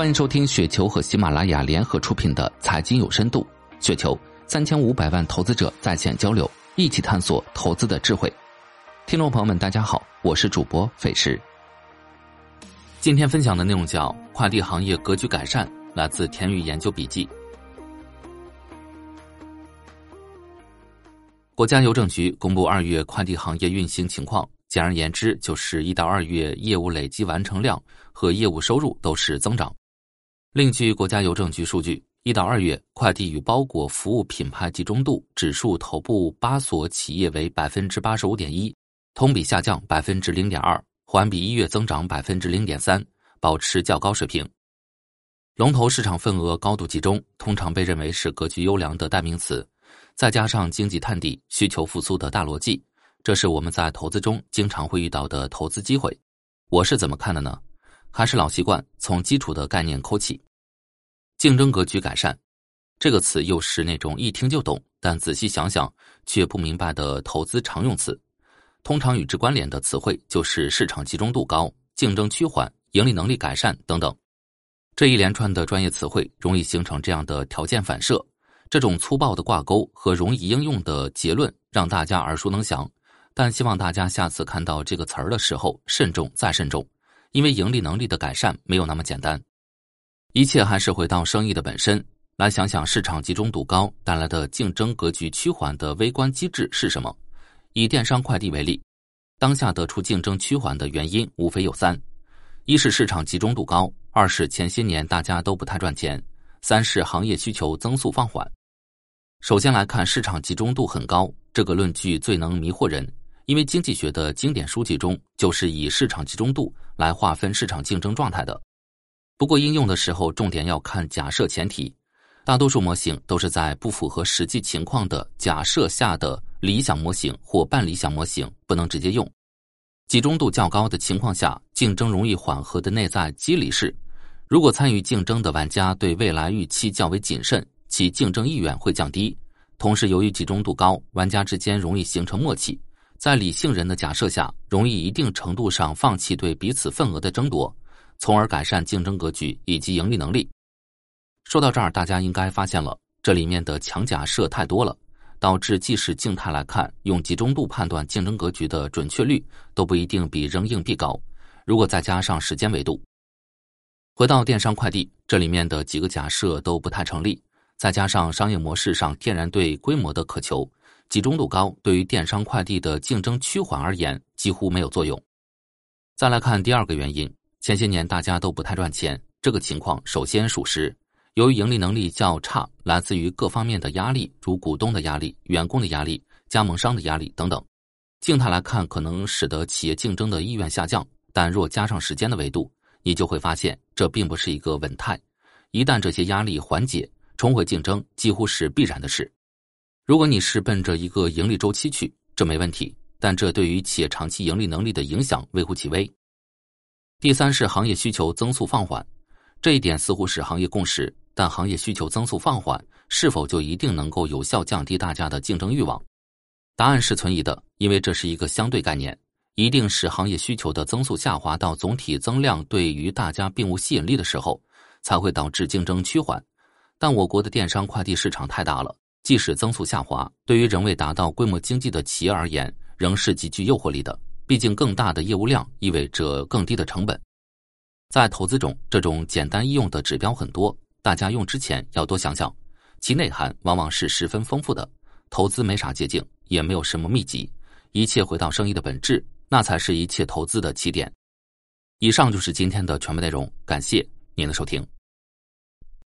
欢迎收听雪球和喜马拉雅联合出品的《财经有深度》，雪球三千五百万投资者在线交流，一起探索投资的智慧。听众朋友们，大家好，我是主播费时。今天分享的内容叫“快递行业格局改善”，来自田宇研究笔记。国家邮政局公布二月快递行业运行情况，简而言之，就是一到二月业务累计完成量和业务收入都是增长。另据国家邮政局数据，一到二月，快递与包裹服务品牌集中度指数头部八所企业为百分之八十五点一，同比下降百分之零点二，环比一月增长百分之零点三，保持较高水平。龙头市场份额高度集中，通常被认为是格局优良的代名词。再加上经济探底、需求复苏的大逻辑，这是我们在投资中经常会遇到的投资机会。我是怎么看的呢？还是老习惯，从基础的概念抠起。竞争格局改善，这个词又是那种一听就懂，但仔细想想却不明白的投资常用词。通常与之关联的词汇就是市场集中度高、竞争趋缓、盈利能力改善等等。这一连串的专业词汇容易形成这样的条件反射，这种粗暴的挂钩和容易应用的结论让大家耳熟能详。但希望大家下次看到这个词儿的时候慎重再慎重。因为盈利能力的改善没有那么简单，一切还是回到生意的本身来想想，市场集中度高带来的竞争格局趋缓的微观机制是什么？以电商快递为例，当下得出竞争趋缓的原因无非有三：一是市场集中度高，二是前些年大家都不太赚钱，三是行业需求增速放缓。首先来看市场集中度很高这个论据最能迷惑人。因为经济学的经典书籍中就是以市场集中度来划分市场竞争状态的。不过应用的时候重点要看假设前提，大多数模型都是在不符合实际情况的假设下的理想模型或半理想模型不能直接用。集中度较高的情况下，竞争容易缓和的内在机理是，如果参与竞争的玩家对未来预期较为谨慎，其竞争意愿会降低。同时，由于集中度高，玩家之间容易形成默契。在理性人的假设下，容易一定程度上放弃对彼此份额的争夺，从而改善竞争格局以及盈利能力。说到这儿，大家应该发现了，这里面的强假设太多了，导致即使静态来看，用集中度判断竞争格局的准确率都不一定比扔硬币高。如果再加上时间维度，回到电商快递，这里面的几个假设都不太成立。再加上商业模式上天然对规模的渴求。集中度高，对于电商快递的竞争趋缓而言几乎没有作用。再来看第二个原因，前些年大家都不太赚钱，这个情况首先属实。由于盈利能力较差，来自于各方面的压力，如股东的压力、员工的压力、加盟商的压力等等。静态来看，可能使得企业竞争的意愿下降，但若加上时间的维度，你就会发现这并不是一个稳态。一旦这些压力缓解，重回竞争几乎是必然的事。如果你是奔着一个盈利周期去，这没问题，但这对于企业长期盈利能力的影响微乎其微。第三是行业需求增速放缓，这一点似乎是行业共识，但行业需求增速放缓是否就一定能够有效降低大家的竞争欲望？答案是存疑的，因为这是一个相对概念，一定是行业需求的增速下滑到总体增量对于大家并无吸引力的时候，才会导致竞争趋缓。但我国的电商快递市场太大了。即使增速下滑，对于仍未达到规模经济的企业而言，仍是极具诱惑力的。毕竟，更大的业务量意味着更低的成本。在投资中，这种简单易用的指标很多，大家用之前要多想想，其内涵往往是十分丰富的。投资没啥捷径，也没有什么秘籍，一切回到生意的本质，那才是一切投资的起点。以上就是今天的全部内容，感谢您的收听。